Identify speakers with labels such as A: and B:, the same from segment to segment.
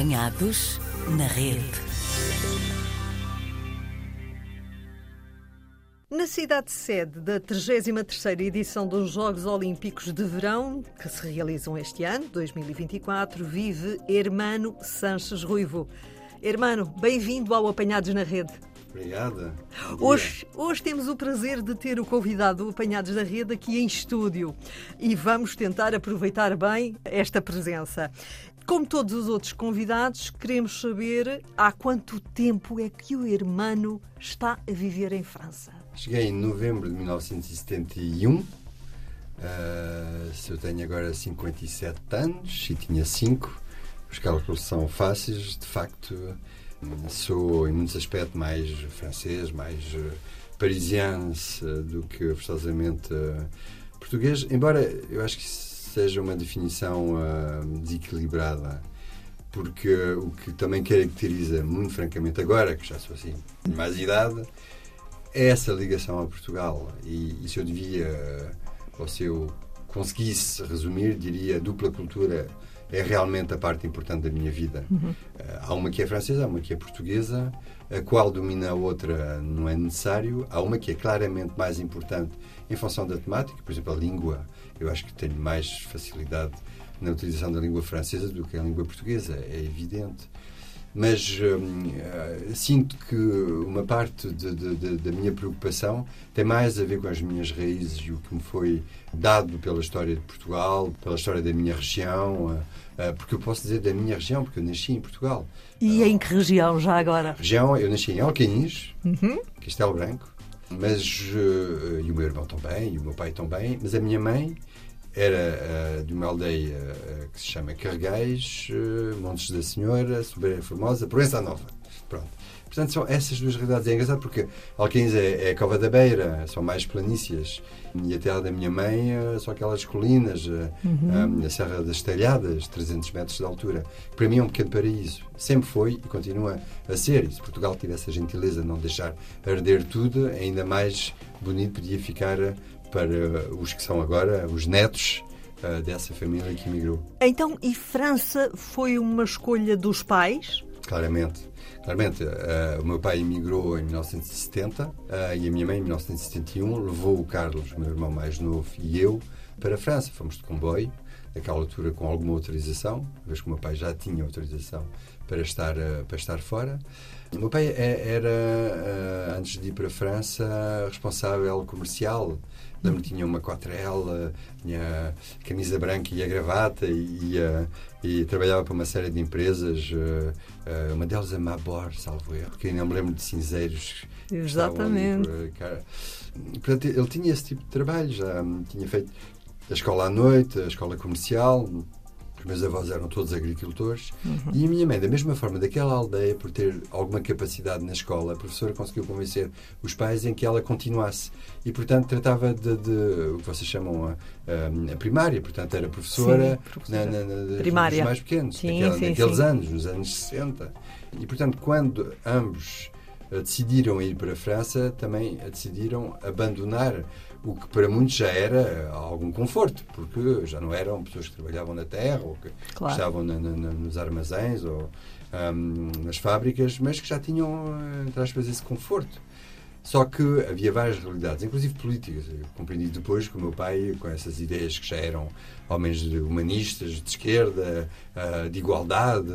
A: Apanhados na rede.
B: Na cidade sede da 33ª edição dos Jogos Olímpicos de Verão, que se realizam este ano, 2024, vive Hermano Sanches Ruivo. Hermano, bem-vindo ao Apanhados na Rede.
C: Obrigada.
B: Hoje, hoje temos o prazer de ter o convidado do Apanhados na Rede aqui em estúdio e vamos tentar aproveitar bem esta presença. Como todos os outros convidados, queremos saber há quanto tempo é que o Hermano está a viver em França.
C: Cheguei em novembro de 1971. Uh, se eu tenho agora 57 anos e tinha 5, os cálculos são fáceis, de facto Sou, em muitos aspectos, mais francês, mais uh, parisiense do que forçosamente uh, português, embora eu acho que seja uma definição desequilibrada, porque o que também caracteriza, muito francamente, agora, que já sou assim, de mais idade, é essa ligação a Portugal. E, e se eu devia, ou se eu conseguisse resumir, diria dupla cultura é realmente a parte importante da minha vida. Uhum. Há uma que é francesa, há uma que é portuguesa, a qual domina a outra não é necessário. Há uma que é claramente mais importante em função da temática, por exemplo, a língua. Eu acho que tenho mais facilidade na utilização da língua francesa do que a língua portuguesa, é evidente mas hum, uh, sinto que uma parte de, de, de, da minha preocupação tem mais a ver com as minhas raízes e o que me foi dado pela história de Portugal, pela história da minha região, uh, uh, porque eu posso dizer da minha região, porque eu nasci em Portugal.
B: E em que região já agora?
C: Região, eu nasci em Alcaíns, uhum. Castelo Branco, mas, e o meu irmão também, e o meu pai também, mas a minha mãe era uh, de uma aldeia uh, que se chama Carregais, uh, Montes da Senhora, Sobeira Formosa, Proença Nova. Pronto. Portanto, são essas duas realidades. É engraçado porque Alquins é, é a Cova da Beira, são mais planícias. E a terra da minha mãe são aquelas colinas, uhum. a Serra das Talhadas, 300 metros de altura. Para mim é um pequeno paraíso. Sempre foi e continua a ser. E se Portugal tivesse a gentileza de não deixar arder tudo, ainda mais bonito podia ficar para os que são agora os netos uh, dessa família que emigrou.
B: Então, e França foi uma escolha dos pais?
C: Claramente. Claramente, uh, o meu pai emigrou em 1970 uh, e a minha mãe em 1971 levou o Carlos, meu irmão mais novo, e eu para a França. Fomos de comboio, naquela altura com alguma autorização, vez que o meu pai já tinha autorização para estar, para estar fora. O meu pai era, antes de ir para a França, responsável comercial Lembro que tinha uma quatrela, tinha a camisa branca e a gravata e, e, e trabalhava para uma série de empresas, uh, uh, uma delas a Mabor, salvo erro, que não me lembro de cinzeiros.
B: Exatamente.
C: Ali, portanto, ele tinha esse tipo de trabalho, já tinha feito a escola à noite, a escola comercial, os meus avós eram todos agricultores uhum. e a minha mãe, da mesma forma, daquela aldeia, por ter alguma capacidade na escola, a professora conseguiu convencer os pais em que ela continuasse. E, portanto, tratava de, de o que vocês chamam a, a, a primária, portanto, era professora, sim, professora. Na, na, na,
B: primária.
C: dos mais pequenos,
B: sim,
C: naquela,
B: sim,
C: naqueles anos, nos anos 60. E, portanto, quando ambos uh, decidiram ir para a França, também decidiram abandonar o que para muitos já era algum conforto, porque já não eram pessoas que trabalhavam na terra ou que claro. estavam na, na, nos armazéns ou um, nas fábricas, mas que já tinham, entre aspas, esse conforto. Só que havia várias realidades, inclusive políticas. Eu compreendi depois que o meu pai, com essas ideias que já eram homens humanistas, de esquerda, uh, de igualdade,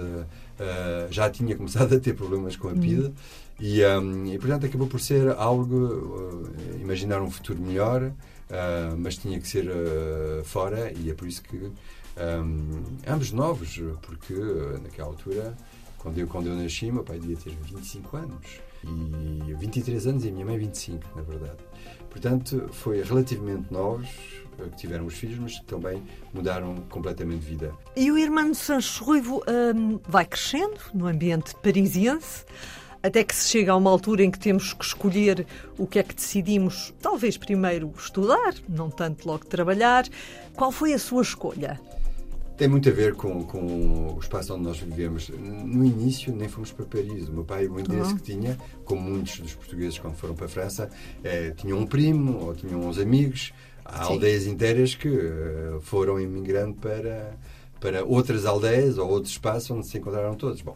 C: já tinha começado a ter problemas com a PIDE. E, um, e, portanto, acabou por ser algo, uh, imaginar um futuro melhor, uh, mas tinha que ser uh, fora, e é por isso que um, ambos novos, porque naquela altura, quando eu, quando eu nasci, meu pai devia ter 25 anos, e 23 anos, e a minha mãe 25, na verdade. Portanto, foi relativamente novos que tiveram os filhos, mas que também mudaram completamente de vida.
B: E o irmão Sancho Ruivo um, vai crescendo no ambiente parisiense até que se chega a uma altura em que temos que escolher o que é que decidimos, talvez primeiro estudar, não tanto logo trabalhar. Qual foi a sua escolha?
C: Tem muito a ver com, com o espaço onde nós vivemos. No início, nem fomos para Paris. O meu pai, o interesse uhum. que tinha, como muitos dos portugueses quando foram para a França, é, tinham um primo ou tinham uns amigos. Há Sim. aldeias inteiras que uh, foram imigrando para, para outras aldeias ou outros espaços onde se encontraram todos. Bom,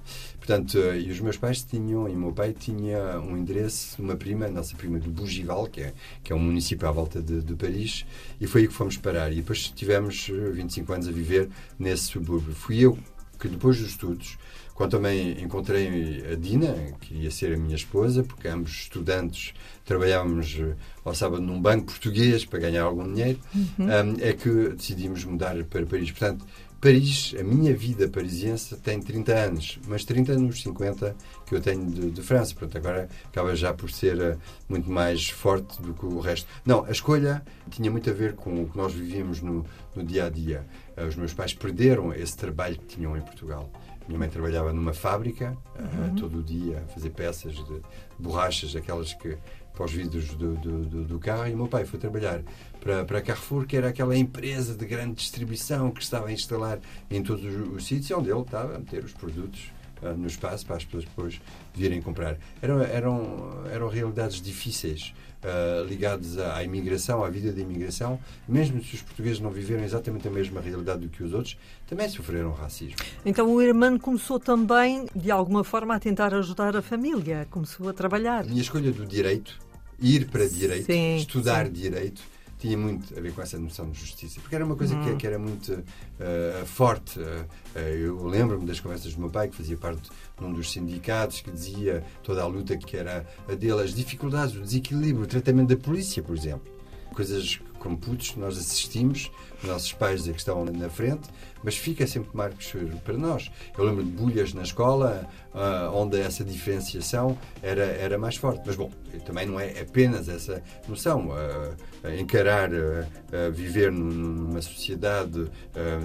C: portanto, eh, e os meus pais tinham, e o meu pai tinha um endereço de uma prima, a nossa prima do Bougival, que é, que é um município à volta de, de Paris, e foi aí que fomos parar. E depois tivemos 25 anos a viver nesse subúrbio. Fui eu que, depois dos estudos, quando também encontrei a Dina, que ia ser a minha esposa, porque ambos estudantes trabalhávamos eh, ao sábado num banco português para ganhar algum dinheiro, uhum. um, é que decidimos mudar para Paris. Portanto, Paris, a minha vida parisiense tem 30 anos, mas 30 nos 50 que eu tenho de, de, França. Portanto, agora acaba já por ser uh, muito mais forte do que o resto. Não, a escolha tinha muito a ver com o que nós vivíamos no, no dia a dia. Uh, os meus pais perderam esse trabalho que tinham em Portugal. Minha mãe trabalhava numa fábrica uhum. todo o dia a fazer peças de borrachas, aquelas que para os vidros do, do, do, do, carro, e o meu pai foi trabalhar para, para a Carrefour, que era aquela empresa de grande distribuição que estava a instalar em todos os, os sítios onde ele estava a meter os produtos uh, no espaço para as pessoas depois virem comprar. Eram, eram, eram realidades difíceis uh, ligadas à, à, imigração, à vida da imigração. Mesmo se os portugueses não viveram exatamente a mesma realidade do que os outros, também sofreram racismo.
B: Então o irmão começou também, de alguma forma, a tentar ajudar a família, começou a trabalhar. A
C: minha escolha do direito, ir para direito, sim, estudar sim. direito, tinha muito a ver com essa noção de justiça, porque era uma coisa que, uhum. que, era muito uh, forte. Uh, eu lembro-me das conversas do meu pai, que fazia parte de um dos sindicatos, que dizia toda a luta que era a dele, as dificuldades, o desequilíbrio, o tratamento da polícia, por exemplo. Coisas como putos nós assistimos, nossos pais que estavam na frente, mas fica sempre marcos para nós. Eu lembro de bulhas na escola, uh, onde essa diferenciação era, era mais forte. Mas, bom, também não é apenas essa noção. Uh, encarar, uh, viver numa sociedade,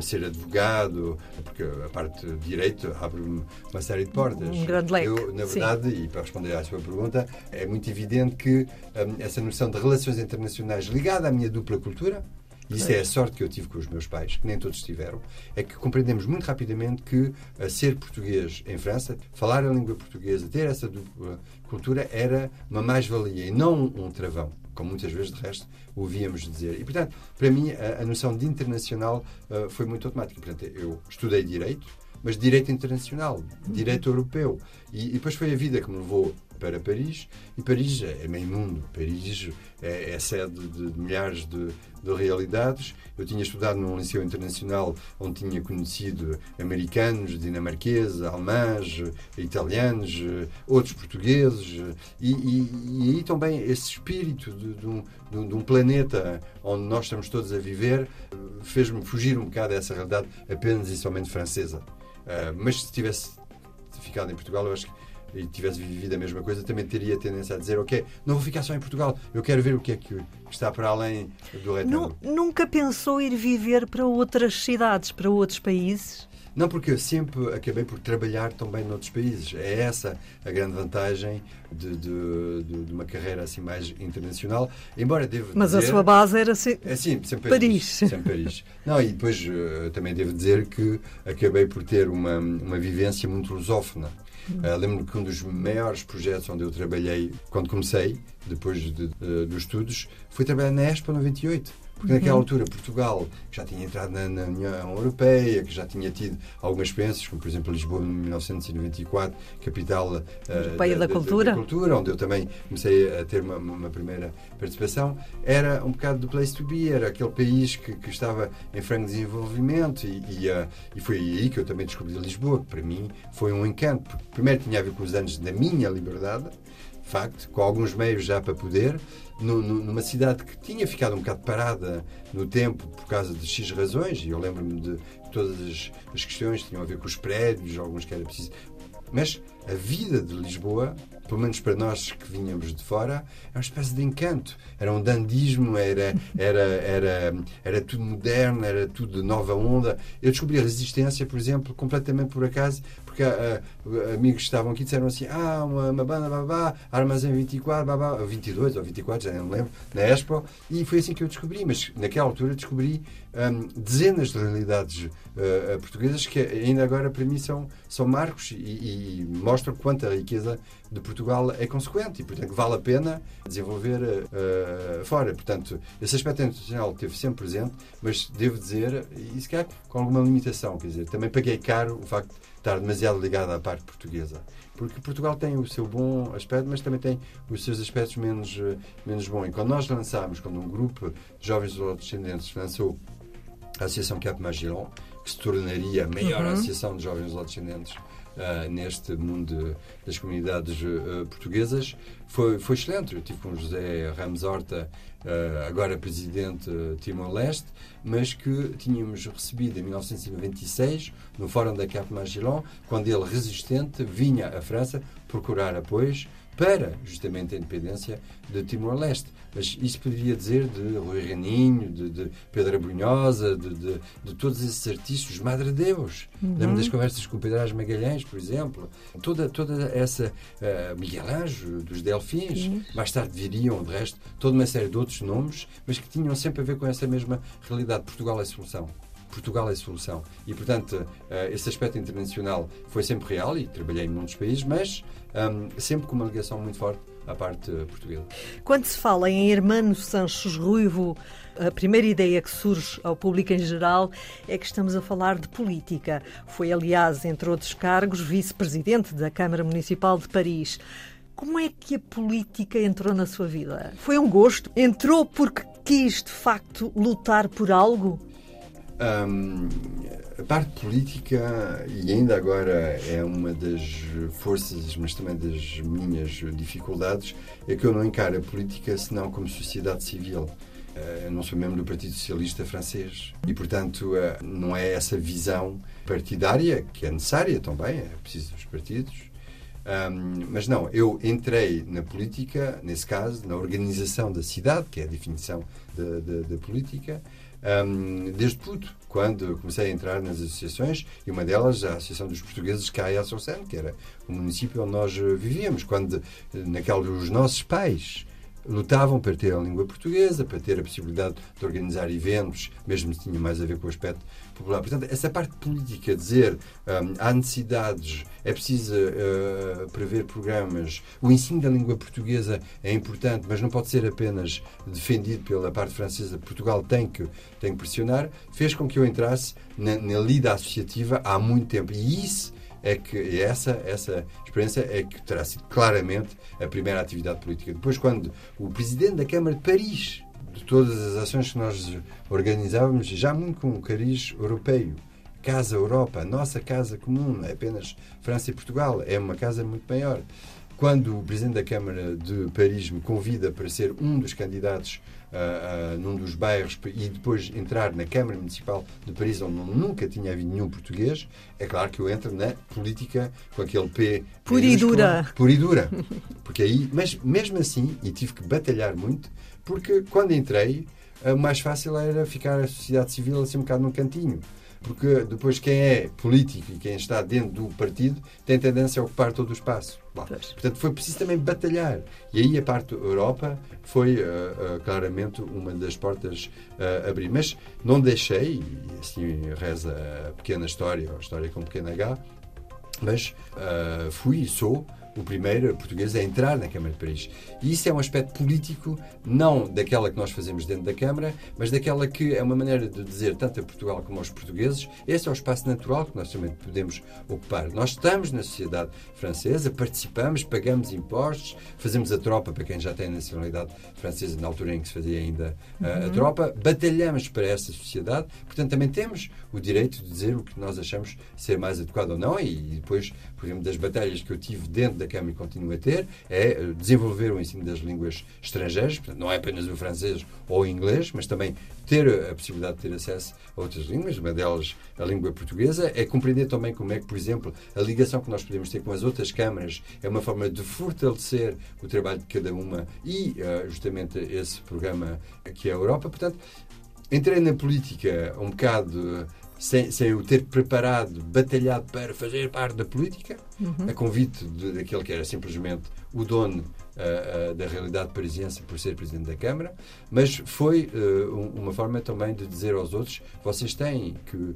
C: ser advogado, porque a parte de direito abre uma série de portas.
B: Um grande leque.
C: Eu, na verdade,
B: Sim.
C: e para responder à sua pergunta, é muito evidente que um, essa noção de relações internacionais ligada à minha dupla cultura, e isso é a sorte que eu tive com os meus pais, que nem todos tiveram, é que compreendemos muito rapidamente que a ser português em França, falar a língua portuguesa, ter essa dupla cultura era uma mais-valia e não um travão, como muitas vezes, de resto, ouvíamos dizer. E, portanto, para mim, a, a noção de internacional uh, foi muito automática. Portanto, eu estudei Direito, mas Direito Internacional, Direito Europeu. E, e depois foi a vida que me levou para Paris e Paris é meio mundo. Paris é, é sede de, de milhares de, de, realidades. Eu tinha estudado num liceu internacional onde tinha conhecido americanos, dinamarqueses, alemães, italianos, outros portugueses e, e, e aí também esse espírito de, de, um, de um planeta onde nós estamos todos a viver fez-me fugir um bocado dessa realidade apenas e somente francesa. Uh, mas se tivesse ficado em Portugal, eu acho que e tivesse vivido a mesma coisa, também teria tendência a dizer: Ok, não vou ficar só em Portugal, eu quero ver o que é que está para além do retângulo.
B: Nunca pensou ir viver para outras cidades, para outros países?
C: Não, porque eu sempre acabei por trabalhar também noutros países. É essa a grande vantagem de, de, de, de uma carreira assim mais internacional. Embora devo
B: Mas
C: dizer,
B: a sua base era se...
C: é, sim, sempre Paris. Paris. Sempre Paris. Não, e depois uh, também devo dizer que acabei por ter uma, uma vivência muito lusófona. Uh, Lembro-me que um dos maiores projetos onde eu trabalhei quando comecei, depois de, de, dos estudos, foi trabalhar na Expo 98 porque naquela uhum. altura Portugal já tinha entrado na, na, União Europeia, que já tinha tido algumas experiências, como por exemplo Lisboa em 1994, capital uh,
B: Europeia da, da, cultura.
C: da, cultura, onde eu também comecei a ter uma, uma, primeira participação. Era um bocado do place to be, era aquele país que, que estava em franco desenvolvimento e, e, uh, e, foi aí que eu também descobri Lisboa, que para mim foi um encanto, porque primeiro tinha a ver com os anos da minha liberdade, de facto, com alguns meios já para poder, no, no, numa cidade que tinha ficado um bocado parada no tempo por causa de X razões, e eu lembro-me de todas as, as questões que tinham a ver com os prédios, alguns que era preciso. Mas a vida de Lisboa, pelo menos para nós que vinhamos de fora, é uma espécie de encanto. Era um dandismo, era, era, era, era tudo moderno, era tudo de nova onda. Eu descobri a resistência, por exemplo, completamente por acaso, porque uh, amigos que estavam aqui disseram assim: ah, uma, uma banda, babá, Armazém 24, babá, 22 ou 24, já não me lembro, na Expo, e foi assim que eu descobri. Mas naquela altura descobri um, dezenas de realidades uh, portuguesas que ainda agora para mim são, são marcos e, e mostra quanto a riqueza de Portugal é consequente e, portanto, vale a pena desenvolver uh, fora. Portanto, esse aspecto internacional esteve sempre presente, mas devo dizer, e se calhar com alguma limitação, quer dizer, também paguei caro o facto de estar demasiado ligado à parte portuguesa. Porque Portugal tem o seu bom aspecto, mas também tem os seus aspectos menos, menos bons. E quando nós lançámos, quando um grupo de jovens descendentes lançou a Associação Cap Magellan, que se tornaria a maior uhum. associação de jovens descendentes uh, neste mundo das comunidades uh, portuguesas foi, foi excelente. Eu tive com José Ramos Horta, uh, agora presidente de Timor-Leste, mas que tínhamos recebido em 1996, no Fórum da Cap Magellan, quando ele, resistente, vinha à França procurar apoios para justamente a independência de Timor-Leste. Mas isso poderia dizer de Rui Reninho, de, de Pedro Abrunhosa, de, de, de, todos esses artistas, Madre Deus. Uhum. Lembro das conversas com o Pedro Magalhães, por exemplo. Toda, toda essa uh, Miguel Anjo, dos Delfins. Sim. Mais tarde viriam, de resto, toda uma série de outros nomes, mas que tinham sempre a ver com essa mesma realidade. Portugal é solução. Portugal é solução. E, portanto, eh, esse aspecto internacional foi sempre real e trabalhei em muitos países, mas um, sempre com uma ligação muito forte à parte portuguesa.
B: Quando se fala em Hermano Sanches Ruivo, a primeira ideia que surge ao público em geral é que estamos a falar de política. Foi, aliás, entre outros cargos, vice-presidente da Câmara Municipal de Paris. Como é que a política entrou na sua vida? Foi um gosto? Entrou porque quis, de facto, lutar por algo?
C: Um, a parte política, e ainda agora é uma das forças, mas também das minhas dificuldades, é que eu não encaro a política senão como sociedade civil. Eu não sou membro do Partido Socialista francês e, portanto, eh, não é essa visão partidária que é necessária também, é preciso dos partidos. Um, mas não, eu entrei na política, nesse caso, na organização da cidade, que é a definição da política, um, desde puto, quando comecei a entrar nas associações, e uma delas, a Associação dos Portugueses Caia Assunção, que era o município onde nós vivíamos, quando, naquela, os nossos pais lutavam para ter a língua portuguesa, para ter a possibilidade de organizar eventos, mesmo se tinha mais a ver com o aspecto popular. Portanto, essa parte política, dizer um, há necessidades, é preciso uh, prever programas, o ensino da língua portuguesa é importante, mas não pode ser apenas defendido pela parte francesa. Portugal tem que, tem que pressionar, fez com que eu entrasse na, na lida associativa há muito tempo. E isso é que essa, essa experiência é que terá sido claramente a primeira atividade política. Depois, quando o presidente da Câmara de Paris, de todas as ações que nós organizávamos, já muito com o cariz europeu, Casa Europa, nossa casa comum, é apenas França e Portugal, é uma casa muito maior. Quando o Presidente da Câmara de Paris me convida para ser um dos candidatos uh, num dos bairros e depois entrar na Câmara Municipal de Paris, onde nunca tinha havido nenhum português, é claro que eu entro na política com aquele P.
B: Pura e dura.
C: Pura e dura. Porque aí, mas mesmo assim, e tive que batalhar muito, porque quando entrei, o mais fácil era ficar a sociedade civil assim um bocado num cantinho porque depois quem é político e quem está dentro do partido tem tendência a ocupar todo o espaço. Bom, portanto, foi preciso também batalhar. E aí a parte da Europa foi uh, uh, claramente uma das portas uh, a abrir. Mas não deixei, e assim reza a pequena história, ou a história com pequena H, mas fui e sou o primeiro português a entrar na Câmara de Paris. E isso é um aspecto político, não daquela que nós fazemos dentro da Câmara, mas daquela que é uma maneira de dizer, tanto a Portugal como aos portugueses, esse é o espaço natural que nós também podemos ocupar. Nós estamos na sociedade francesa, participamos, pagamos impostos, fazemos a tropa para quem já tem a nacionalidade francesa, na altura em que se fazia ainda a, a uhum. tropa, batalhamos para essa sociedade, portanto também temos o direito de dizer o que nós achamos ser mais adequado ou não, e depois, por exemplo, das batalhas que eu tive dentro da Câmara continua a ter é eh, desenvolver o ensino das línguas estrangeiras, portanto, não é apenas o francês ou o inglês, mas também ter a possibilidade de ter acesso a outras línguas, uma delas a língua portuguesa, é compreender também como é que, por exemplo, a ligação que nós podemos ter com as outras câmaras é uma forma de fortalecer o trabalho de cada uma e uh, justamente esse programa que é a Europa. Portanto, entrei na política um bocado sem, sem o ter preparado, batalhado para fazer parte da política, uhum. a convite de, daquele que era simplesmente o dono uh, uh, da realidade parisiense por ser Presidente da Câmara, mas foi uh, uma forma também de dizer aos outros: vocês têm que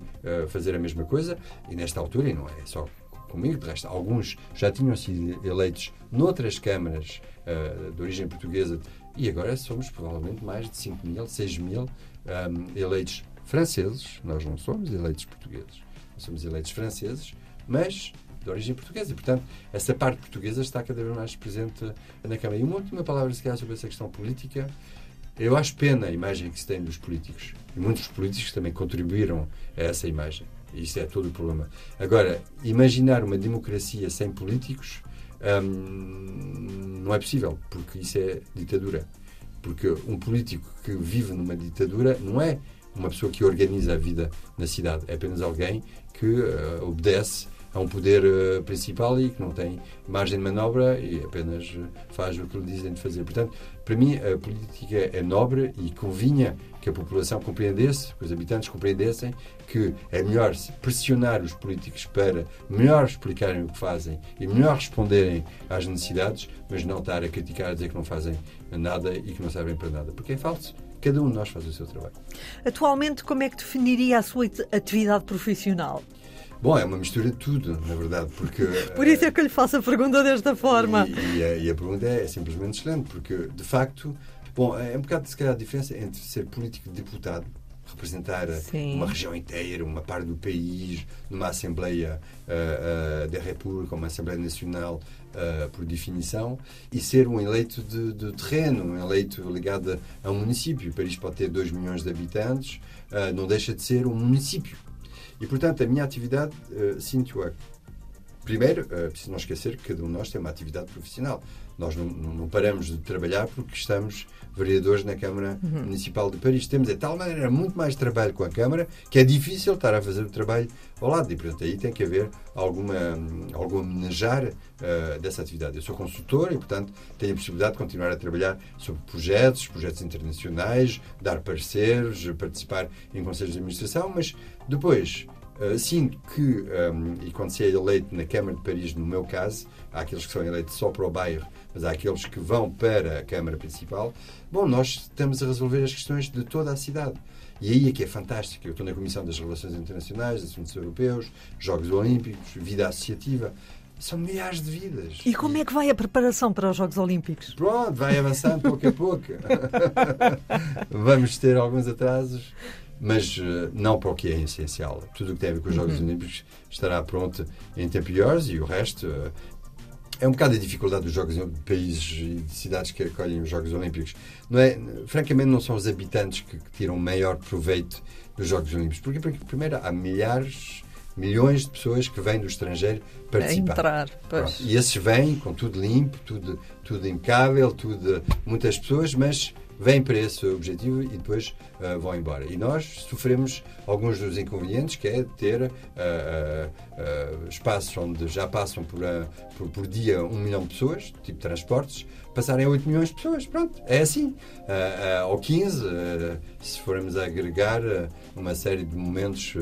C: fazer a mesma coisa, e nesta altura, e não é só comigo, de resto, alguns já tinham sido eleitos noutras câmaras de origem portuguesa e agora somos provavelmente mais de 5 mil, 6 mil um, eleitos franceses. Nós não somos eleitos portugueses, nós somos eleitos franceses, mas de origem portuguesa. E, portanto, essa parte portuguesa está cada vez mais presente na Câmara. E uma última palavra, se calhar, sobre essa questão política. Eu acho pena a imagem que se tem dos políticos. E muitos políticos também contribuíram a essa imagem. Isso é todo o problema. Agora, imaginar uma democracia sem políticos hum, não é possível, porque isso é ditadura. Porque um político que vive numa ditadura não é uma pessoa que organiza a vida na cidade, é apenas alguém que uh, obedece a um poder uh, principal e que não tem margem de manobra e apenas uh, faz o que lhe dizem de fazer. Portanto, para mim, a política é nobre e convinha que a população compreendesse, que os habitantes compreendessem que é melhor pressionar os políticos para melhor explicarem o que fazem e melhor responderem às necessidades, mas não estar a criticar, a dizer que não fazem nada e que não servem para nada, porque é falso. Cada um de nós faz o seu trabalho.
B: Atualmente, como é que definiria a sua atividade profissional?
C: Bom, é uma mistura de tudo, na verdade, porque...
B: Por isso é que eu lhe faço a pergunta desta forma.
C: E, e, a, e a, pergunta é, é, simplesmente excelente, porque, de facto, bom, é um bocado, se calhar, a diferença entre ser político deputado, representar Sim. uma região inteira, uma parte do país, numa Assembleia uh, uh, da República, uma Assembleia Nacional, uh, por definição, e ser um eleito de, de, terreno, um eleito ligado a um município. Paris pode ter 2 milhões de habitantes, uh, não deixa de ser um município. E, portanto, a minha atividade, uh, sinto-a. Primeiro, uh, preciso não esquecer que cada um de nós tem uma atividade profissional. Nós não, não, paramos de trabalhar porque estamos vereadores na Câmara uhum. Municipal de Paris. Temos, de tal maneira, muito mais trabalho com a Câmara que é difícil estar a fazer o trabalho ao lado. E, portanto, aí tem que haver alguma, algum manejar uh, dessa atividade. Eu sou consultor e, portanto, tenho a possibilidade de continuar a trabalhar sobre projetos, projetos internacionais, dar pareceres, participar em conselhos de administração, mas depois Uh, sinto que, um, e quando se é eleito na Câmara de Paris, no meu caso, há aqueles que são eleitos só para o bairro, mas há aqueles que vão para a Câmara Principal, bom, nós estamos a resolver as questões de toda a cidade. E aí é que é fantástico. Eu estou na Comissão das Relações Internacionais, Assuntos Europeus, Jogos Olímpicos, vida associativa. São milhares de vidas.
B: E como é que vai a preparação para os Jogos Olímpicos?
C: Pronto, vai avançando pouco a pouco. Vamos ter alguns atrasos mas uh, não para o que é essencial. Tudo o que tem a ver com os Jogos uhum. Olímpicos estará pronto em tempo e horas e o resto uh, é um bocado a dificuldade dos Jogos de países e de cidades que acolhem os Jogos Olímpicos. Não é, francamente, não são os habitantes que, que tiram maior proveito dos Jogos Olímpicos. Porque, porque, primeiro, há milhares, milhões de pessoas que vêm do estrangeiro participar.
B: entrar,
C: E esses vêm com tudo limpo, tudo, tudo impecável, tudo, muitas pessoas, mas vêm para esse objetivo e depois uh, vão embora. E nós sofremos alguns dos inconvenientes, que é ter uh, uh, espaços onde já passam por, por, por, dia um milhão de pessoas, tipo transportes, passarem a 8 milhões de pessoas. Pronto, é assim. ou 15, se formos agregar uma série de momentos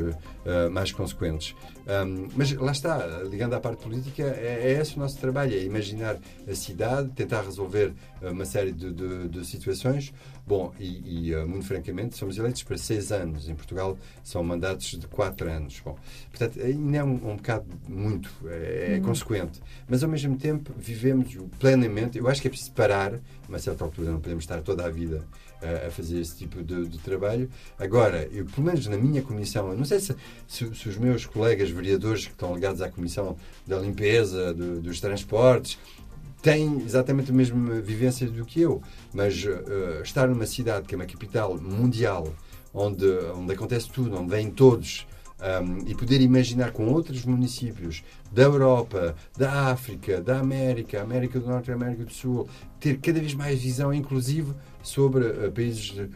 C: mais consequentes. Um, mas lá está, ligando à parte política, é, é, esse o nosso trabalho: é imaginar a cidade, tentar resolver uma série de, de, de situações. Bom, e, e, muito francamente, somos eleitos para seis anos. Em Portugal são mandatos de quatro anos. Bom, portanto, ainda é um, um bocado muito, é, é uhum. consequente. Mas, ao mesmo tempo, vivemos plenamente. Eu acho que é preciso parar, a uma certa altura, não podemos estar toda a vida a, fazer esse tipo de, de, trabalho. Agora, eu, pelo menos na minha comissão, não sei se, se, se, os meus colegas vereadores que estão ligados à comissão da limpeza, do, dos transportes, têm exatamente a mesma vivência do que eu, mas uh, estar numa cidade que é uma capital mundial, onde, onde acontece tudo, onde vêm todos, um, e poder imaginar com outros municípios da Europa, da África, da América, América do Norte América do Sul, ter cada vez mais visão, inclusive, sobre uh, países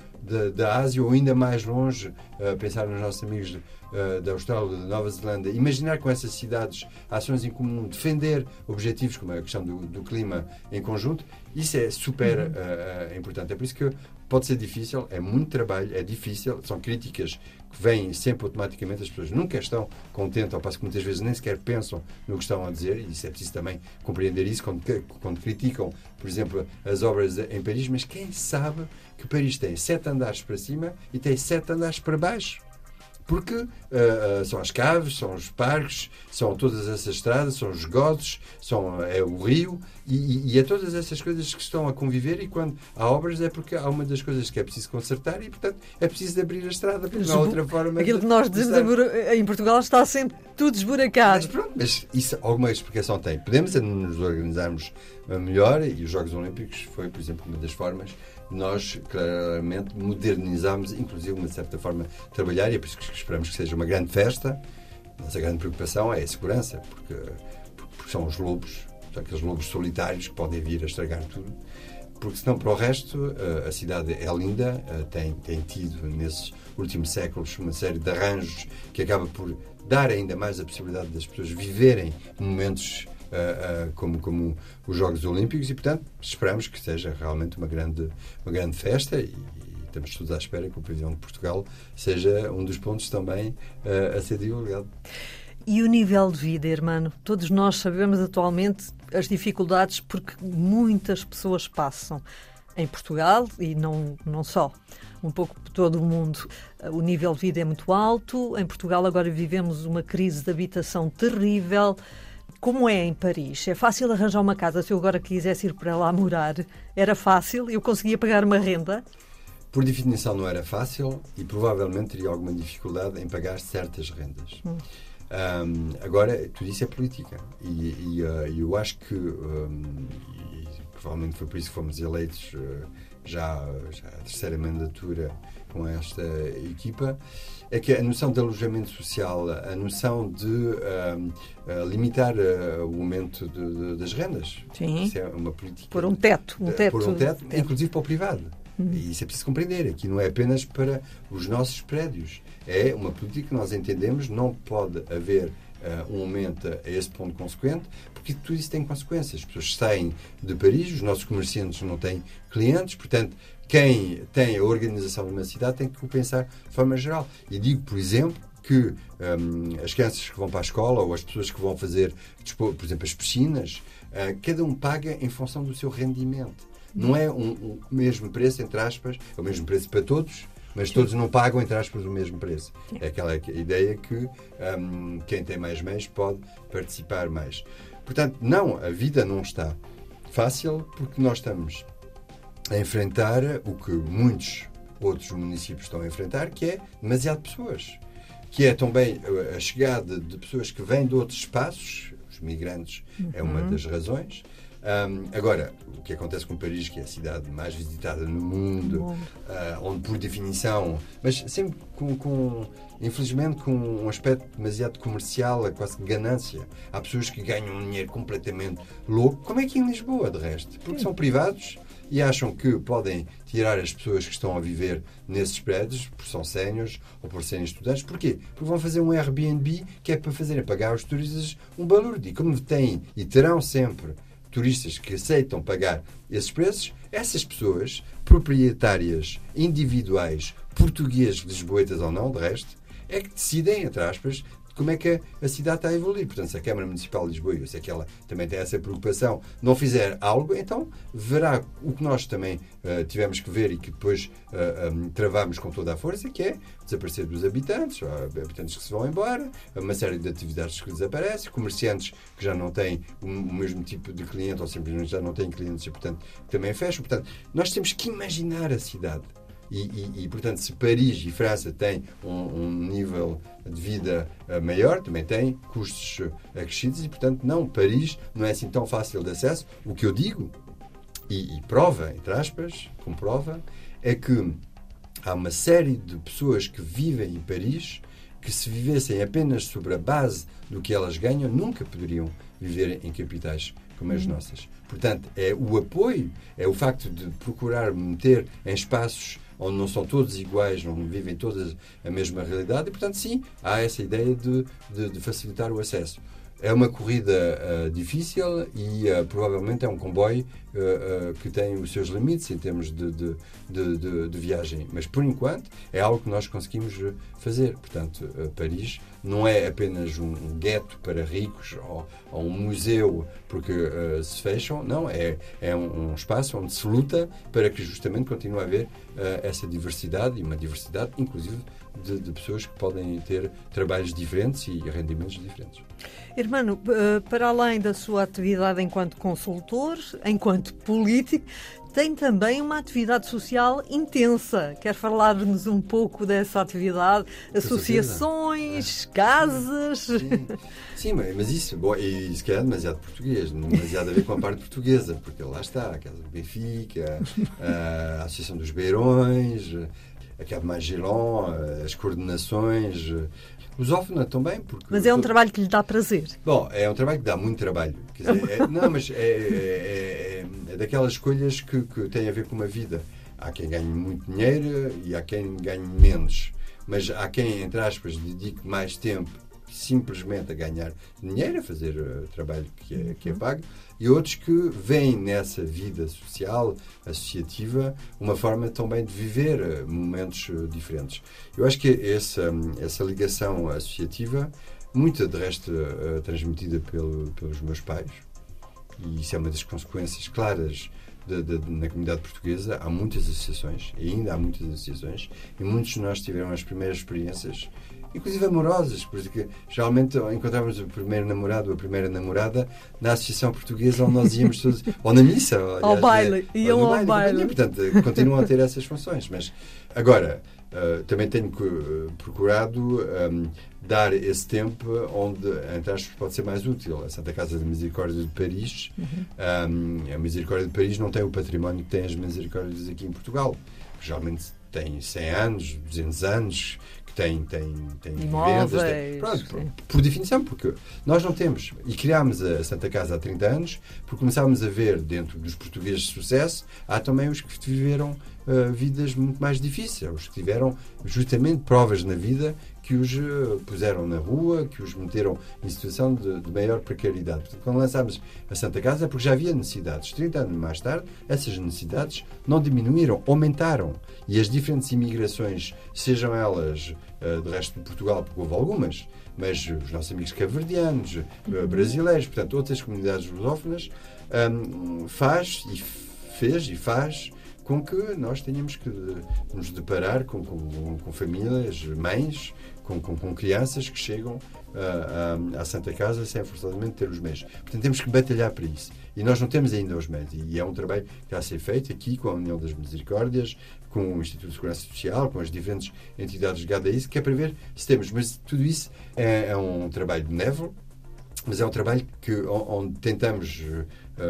C: da Ásia ou ainda mais longe, uh, pensar nos nossos amigos uh, da Austrália, da Nova Zelândia, imaginar com essas cidades ações em comum, defender objetivos como a questão do, do clima em conjunto, isso é super uhum. importante. É por isso que pode ser difícil, é muito trabalho, é difícil, são críticas que vêm sempre automaticamente, as pessoas nunca estão contentes, ao passo que muitas vezes nem sequer pensam no que estão a dizer, e isso é preciso também compreender isso quando, quando criticam, por exemplo, as obras em Paris, mas quem sabe que Paris tem sete andares para cima e tem sete andares para baixo? Porque uh, uh, são as caves, são os parques, são todas essas estradas, são os godos, são, é o rio e, e, é todas essas coisas que estão a conviver. E quando há obras é porque há uma das coisas que é preciso consertar e, portanto, é preciso abrir a estrada, porque não há outra forma.
B: Aquilo que nós dizemos em Portugal está sempre tudo esburacado.
C: Mas pronto, mas isso alguma explicação tem. Podemos nos organizarmos melhor e os Jogos Olímpicos foi, por exemplo, uma das formas nós claramente modernizamos, inclusive, uma certa forma trabalhar, e é por isso que esperamos que seja uma grande festa. Mas a grande preocupação é a segurança, porque, porque são os lobos, são aqueles lobos solitários que podem vir a estragar tudo. Porque, senão, para o resto, a cidade é linda, tem, tem tido, nesses últimos séculos, uma série de arranjos que acaba por dar ainda mais a possibilidade das pessoas viverem momentos uh, uh, como, como os Jogos Olímpicos e, portanto, esperamos que seja realmente uma grande, uma grande festa e, estamos todos à espera que o Pavilhão de Portugal seja um dos pontos também uh, a ser divulgado.
B: E o nível de vida, irmão? Todos nós sabemos atualmente as dificuldades porque muitas pessoas passam em Portugal e não, não só, um pouco por todo o mundo. O nível de vida é muito alto. Em Portugal agora vivemos uma crise de habitação terrível. Como é em Paris? É fácil arranjar uma casa se eu agora quisesse ir para lá morar? Era fácil? Eu conseguia pagar uma renda?
C: Por definição não era fácil e provavelmente teria alguma dificuldade em pagar certas rendas. Hum. Um, agora, tudo isso é política e, e uh, eu acho que um, e provavelmente foi por isso que fomos eleitos uh, já, já a terceira mandatura com esta equipa é que a noção de alojamento social, a noção de limitar uh, o aumento de, de, das rendas.
B: Sim.
C: Isso é uma política.
B: Por um teto. Um teto,
C: por um teto, teto. inclusive para o privado. Uhum. E isso é preciso compreender. Aqui não é apenas para os nossos prédios. É uma política que nós entendemos não pode haver Uh, um aumento a esse ponto consequente, porque tudo isso tem consequências. As pessoas saem de Paris, os nossos comerciantes não têm clientes, portanto, quem tem a organização de uma cidade tem que o pensar de forma geral. E digo, por exemplo, que um, as crianças que vão para a escola ou as pessoas que vão fazer, por exemplo, as piscinas, uh, cada um paga em função do seu rendimento. Não é um, um mesmo preço, entre aspas, é o mesmo preço para todos, mas todos não pagam, entre aspas, o mesmo preço. É aquela ideia que um, quem tem mais meios pode participar mais. Portanto, não, a vida não está fácil porque nós estamos a enfrentar o que muitos outros municípios estão a enfrentar, que é demasiado pessoas. Que é também a chegada de pessoas que vêm de outros espaços, os migrantes uhum. é uma uhum. das razões. Um, agora, o que acontece com Paris, que é a cidade mais visitada no mundo, uh, onde por definição, mas sempre com, com, infelizmente, com um aspecto demasiado comercial, quase que ganância. Há pessoas que ganham um dinheiro completamente louco, como é que em Lisboa, de resto? Porque são privados e acham que podem tirar as pessoas que estão a viver nesses prédios, por são séniores ou por serem estudantes. Porquê? Porque vão fazer um Airbnb que é para fazerem pagar aos turistas um valor. E como têm e terão sempre turistas que aceitam pagar esses preços, essas pessoas, proprietárias individuais, portugueses, lisboetas ou não, de resto, é que decidem, entre aspas, como é que a cidade está a evoluir. Portanto, se a Câmara Municipal de Lisboa, eu sei que ela também tem essa preocupação, não fizer algo, então verá o que nós também uh, tivemos que ver e que depois uh, eh, um, travamos com toda a força, que é desaparecer dos habitantes, habitantes que se vão embora, uma série de atividades que desaparecem, comerciantes que já não têm o, o mesmo tipo de cliente ou simplesmente já não têm clientes e, portanto, também fecham. Portanto, nós temos que imaginar a cidade e, e, e, portanto, se Paris e França têm um, um nível de vida uh, maior, também têm custos uh, acrescidos e, portanto, não, Paris não é assim tão fácil de acesso. O que eu digo, e, e prova, entre aspas, comprova, é que há uma série de pessoas que vivem em Paris que se vivessem apenas sobre a base do que elas ganham, nunca poderiam viver em capitais como as uhum. nossas. Portanto, é o apoio, é o facto de procurar meter em espaços onde não são todos iguais, não vivem todas a mesma realidade e, portanto, sim, há essa ideia de, de, de facilitar o acesso. É uma corrida uh, difícil e uh, provavelmente é um comboio uh, que tem os seus limites em termos de, de, de, de, viagem. Mas por enquanto é algo que nós conseguimos fazer. Portanto, Paris não é apenas um gueto para ricos ou, ou um museu porque se fecham, não, é, é um, um, espaço onde se luta para que justamente continue a haver essa diversidade e uma diversidade, inclusive, de, de, pessoas que podem ter trabalhos diferentes e rendimentos diferentes.
B: Irmão, eh, para além da sua atividade enquanto consultor, enquanto político, tem também uma atividade social intensa. Quer falar-nos um pouco dessa atividade? Associações, é. casas?
C: Sim, Sim mas isso, bom, e isso que é demasiado português, demasiado a ver com a parte portuguesa, porque lá está, a Casa do Benfica, a Associação dos Beirões, a Cabo Magellan, as coordenações, lusófona também. Porque
B: mas é um trabalho que lhe dá prazer.
C: Bom, é um trabalho que dá muito trabalho. Dizer, é, não, mas é, é, é, é daquelas escolhas que, que têm a ver com uma vida. Há quem ganhe muito dinheiro e há quem ganhe menos. Mas há quem, entre aspas, dedique mais tempo simplesmente a ganhar dinheiro, a fazer o uh, trabalho que é, que é pago, e outros que veem nessa vida social, associativa, uma forma também de viver uh, momentos uh, diferentes. Eu acho que essa, essa ligação associativa, muita de resto transmitida pelo, pelos meus pais, e isso é uma das consequências claras de, de, na comunidade portuguesa há muitas associações, e ainda há muitas associações, e muitos de nós tiveram as primeiras experiências inclusive amorosas, porque geralmente encontrávamos o primeiro namorado ou a primeira namorada na Associação Portuguesa onde nós íamos todos, ou na missa, aliás,
B: ao baile,
C: né?
B: iam ao baile.
C: Portanto, continuam a ter essas funções. Mas agora, uh, também tenho uh, procurado um, ehm, dar esse tempo onde, entre aspas, pode ser mais útil. A Santa Casa de Misericórdia de Paris, uhum. um, ehm, a Misericórdia de Paris não tem o património que tem as Misericórdias aqui em Portugal. Geralmente tem 100 anos, 200 anos, que tem, tem, tem
B: Imóveis,
C: vendas. Tem, pronto, por, por, definição, porque nós não temos. E criámos a Santa Casa há 30 anos, porque começámos a ver dentro dos portugueses de sucesso, há também os que viveram uh, vidas muito mais difíceis, os que tiveram justamente provas na vida que os uh, puseram na rua, que os meteram em situação de, de maior precariedade. Portanto, quando lançámos a Santa Casa é porque já havia necessidades. 30 anos mais tarde, essas necessidades não diminuíram, aumentaram. E as diferentes imigrações, sejam elas uh, do resto de Portugal, porque houve algumas, mas os nossos amigos cabo-verdianos, uh, brasileiros, portanto, outras comunidades lusófonas, um, faz e fez e faz com que nós tenhamos que nos deparar com, com, com famílias, mães, com, com, com, crianças que chegam uh, à Santa Casa sem forçosamente ter os meios. Portanto, temos que batalhar para isso. E nós não temos ainda os meios. E é um trabalho que está a ser feito aqui com a União das Misericórdias, com o Instituto de Segurança Social, com as diferentes entidades ligadas a isso, que é para ver se temos. Mas tudo isso é, é um trabalho benévolo, mas é um trabalho que, onde tentamos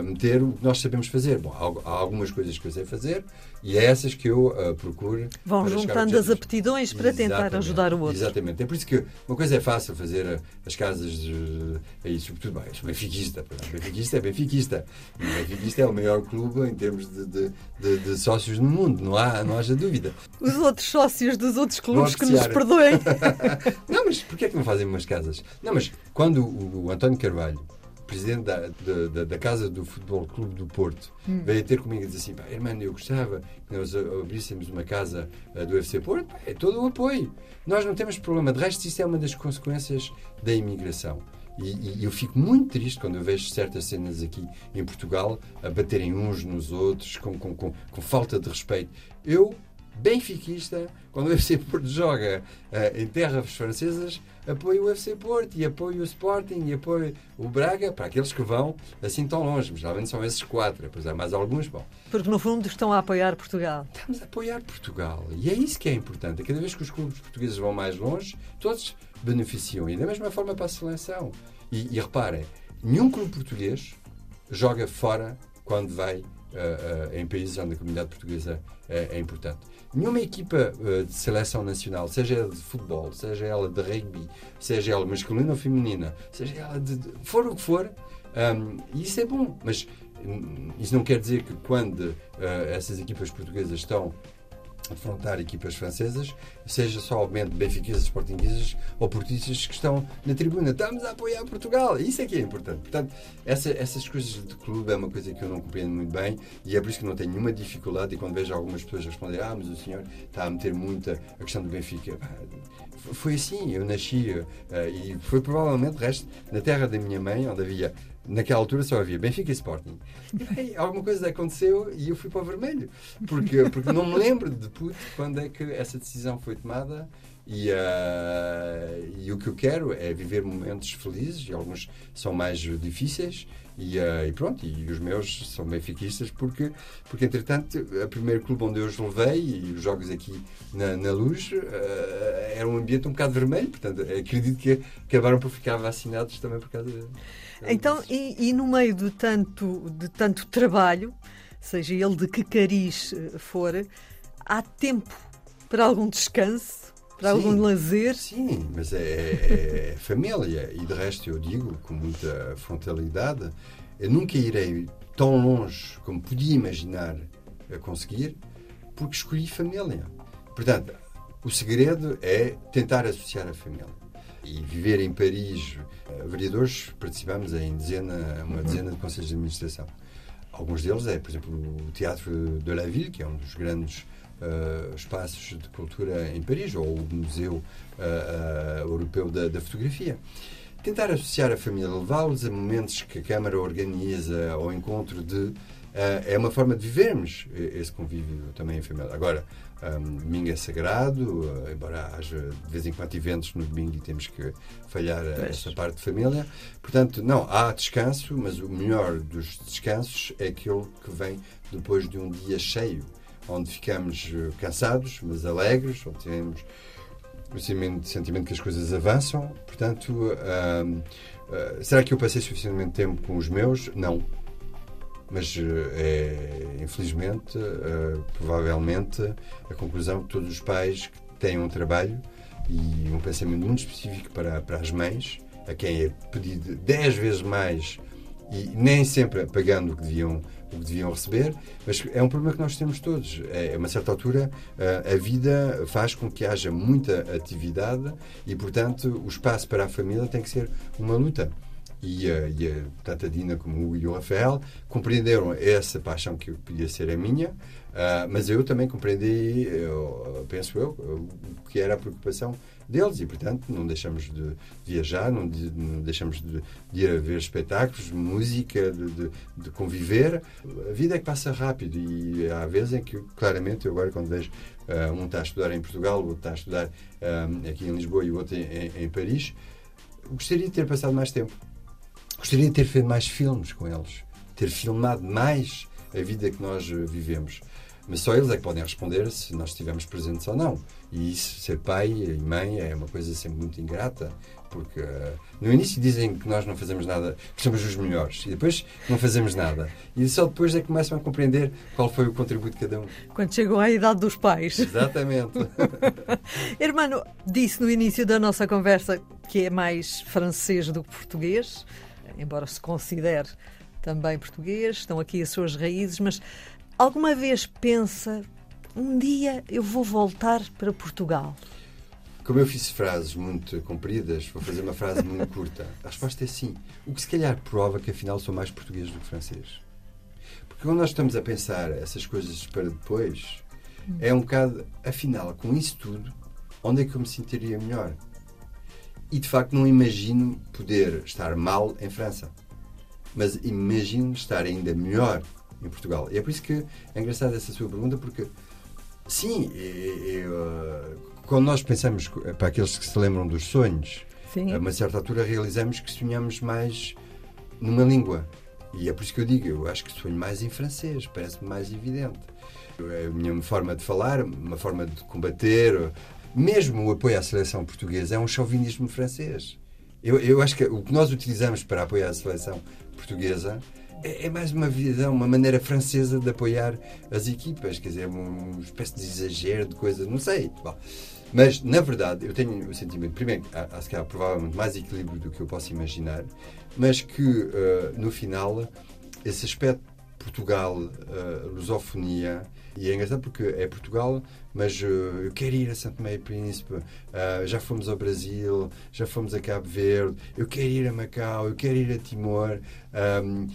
C: meter o que nós sabemos fazer. Bom, há, algumas coisas que eu sei fazer e é essas que eu uh, procuro.
B: Vão juntando as aptidões para
C: Exatamente.
B: tentar ajudar o outro.
C: Exatamente. É por isso que uma coisa é fácil fazer uh, as casas. Aí, sobretudo, bem, sou benfiquista. Benfiquista é benfiquista. E o benfiquista é o maior clube em termos de, de, de, de, sócios no mundo, não, há, não haja dúvida.
B: Os outros sócios dos outros clubes que nos perdoem.
C: não, mas porquê é que não fazem umas casas? Não, mas quando o, o António Carvalho presidente da, da, da, Casa do Futebol Clube do Porto, hum. veio ter comigo e disse assim: pá, irmão, eu gostava que nós abríssemos uma casa uh, do UFC Porto. Pá, é todo o apoio. Nós não temos problema. De resto, isso é uma das consequências da imigração. E, e, eu fico muito triste quando eu vejo certas cenas aqui em Portugal a baterem uns nos outros com, com, com, com falta de respeito. Eu benfiquista, quando o UFC Porto joga uh, em terras francesas, apoio o UFC Porto e apoio o Sporting e apoio o Braga, para aqueles que vão assim tão longe. Mas geralmente são esses quatro, depois há mais alguns. Bom.
B: Porque no fundo estão a apoiar Portugal.
C: Estamos a apoiar Portugal. E é isso que é importante. Cada vez que os clubes portugueses vão mais longe, todos beneficiam. E da mesma forma para a seleção. E, e reparem, nenhum clube português joga fora quando vai uh, uh, em países onde a comunidade portuguesa é, é importante. Nenhuma equipa uh, de seleção nacional, seja ela de futebol, seja ela de rugby, seja ela masculina ou feminina, seja ela de, de for o que for, um, isso é bom, mas um, isso não quer dizer que quando uh, essas equipas portuguesas estão afrontar equipas francesas, seja só obviamente benfiquistas, sportinguistas ou portistas que estão na tribuna. Estamos a apoiar Portugal. Isso é que é importante. Portanto, essa, essas coisas de clube é uma coisa que eu não compreendo muito bem e é por isso que não tenho nenhuma dificuldade e quando vejo algumas pessoas responder ah, mas o senhor está a meter muita a questão do Benfica. Foi assim, eu nasci uh, e foi provavelmente, resto, na terra da minha mãe, onde havia naquela altura só havia Benfica e Sporting. E alguma coisa aconteceu e eu fui para o vermelho. Porque, porque não me lembro de puto quando é que essa decisão foi tomada. E, uh, e o que eu quero é viver momentos felizes, e alguns são mais difíceis, e, uh, e, pronto, e os meus são benfiquistas porque, porque entretanto, o primeiro clube onde eu os levei e os jogos aqui na, na luz uh, era um ambiente um bocado vermelho, portanto, acredito que acabaram por ficar vacinados também por causa de,
B: então, e, e, no meio de tanto, de tanto trabalho, seja ele de que cariz eh, for, há tempo para algum descanso, para sim, algum lazer?
C: Sim, mas é, é, é, família. E de resto eu digo com muita frontalidade, eu nunca irei tão longe como podia imaginar a conseguir, porque escolhi família. Portanto, o segredo é tentar associar a família e viver em Paris, uh, vereadores, participamos em dezena, uma dezena de conselhos de administração. Alguns deles é, por exemplo, o Teatro de la Ville, que é um dos grandes uh, espaços de cultura em Paris, ou o Museu uh, Europeu da, da Fotografia tentar associar a família, levá-los a momentos que a Câmara organiza ao encontro de. Uh, é uma forma de vivermos esse convívio também em família. Agora, um, domingo é sagrado, uh, embora haja de vez em quando eventos no domingo e temos que falhar essa parte de família. Portanto, não, há descanso, mas o melhor dos descansos é aquele que vem depois de um dia cheio, onde ficamos uh, cansados, mas alegres, onde temos o sentimento que as coisas avançam. Portanto, um, uh, será que eu passei suficientemente tempo com os meus? Não mas eh, é, infelizmente, uh, provavelmente, a conclusão que todos os pais que têm um trabalho e um pensamento muito específico para, para as mães, a quem é pedido 10 vezes mais e nem sempre pagando o que deviam o que deviam receber, mas é um problema que nós temos todos. É, a uma certa altura, a vida faz com que haja muita atividade e, portanto, o espaço para a família tem que ser uma luta e a, e a, tanto a Dina como o Rafael compreenderam essa paixão que podia ser a minha, uh, mas eu também compreendi, eu, penso eu, o que era a preocupação deles e, portanto, não deixamos de viajar, não, de, não deixamos de, de, ir a ver espetáculos, música, de, de, conviver. A vida é que passa rápido e há vezes em que, claramente, eu agora quando vejo uh, um está a estudar em Portugal, o outro está a estudar uh, aqui em Lisboa e o outro em, em, em Paris, gostaria de ter passado mais tempo Gostaria de ter feito mais filmes com eles, ter filmado mais a vida que nós eh, vivemos. Mas só eles é que podem responder se nós estivemos presentes ou não. E isso, ser pai e mãe é uma coisa sempre muito ingrata, porque uh, no início dizem que nós não fazemos nada, que somos os melhores, e depois não fazemos nada. E só depois é que começam a compreender qual foi o contributo de cada um.
B: Quando chegam à idade dos pais.
C: Exatamente.
B: Hermano, disse no início da nossa conversa que é mais francês do que português embora se considere também português, estão aqui as suas raízes, mas alguma vez pensa um dia eu vou voltar para Portugal?
C: Como eu fiz frases muito compridas, vou fazer uma frase muito curta. A resposta é sim. O que se calhar prova que afinal sou mais português do que francês. Porque quando nós estamos a pensar essas coisas para depois, é um bocado, afinal, com isso tudo, onde é que eu me sentiria melhor? E de facto não imagino poder estar mal em França. Mas imagino estar ainda melhor em Portugal. E é por isso que é engraçada essa sua pergunta, porque sim, eu, eh, quando nós pensamos, para aqueles que se lembram dos sonhos, sim. a uma certa altura realizamos que sonhamos mais numa língua. E é por isso que eu digo, eu acho que sonho mais em francês, parece-me mais evidente. É a minha forma de falar, uma forma de combater, mesmo o apoio à seleção portuguesa é um chauvinismo francês. Eu, eu acho que o que nós utilizamos para apoiar a seleção portuguesa é, é, mais uma visão, uma maneira francesa de apoiar as equipas, quer dizer, uma espécie de exagero de coisas, não sei. Bom, mas, na verdade, eu tenho o sentimento, primeiro, há, há, há provavelmente mais equilíbrio do que eu posso imaginar, mas que, uh, no final, esse aspecto Portugal, uh, lusofonia, e é engraçado porque é Portugal, mas uh, eu quero ir a Santo e Príncipe, uh, já fomos ao Brasil, já fomos a Cabo Verde, eu quero ir a Macau, eu quero ir a Timor. Um,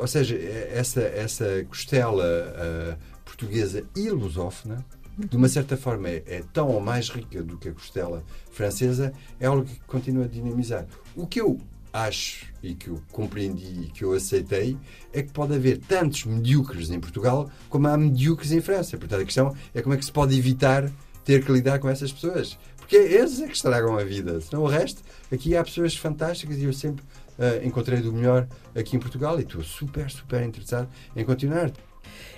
C: ou seja, essa, essa costela portuguesa e lusófona, de uma certa forma é, é, tão ou mais rica do que a costela francesa, é algo que continua a dinamizar. O que eu acho e que eu compreendi e que eu aceitei é que pode haver tantos medíocres em Portugal como há medíocres em França. Portanto, a questão é como é que se pode evitar ter que lidar com essas pessoas. Porque esses é que estragam a vida. Senão o resto, aqui há pessoas fantásticas e eu sempre uh, encontrei do melhor aqui em Portugal e estou super, super interessado em continuar.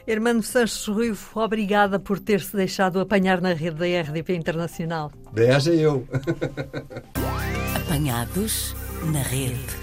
B: Hermano Sanches Ruivo, obrigada por ter-se deixado apanhar na rede da RDP Internacional.
C: Haja eu.
A: Apanhados na rede.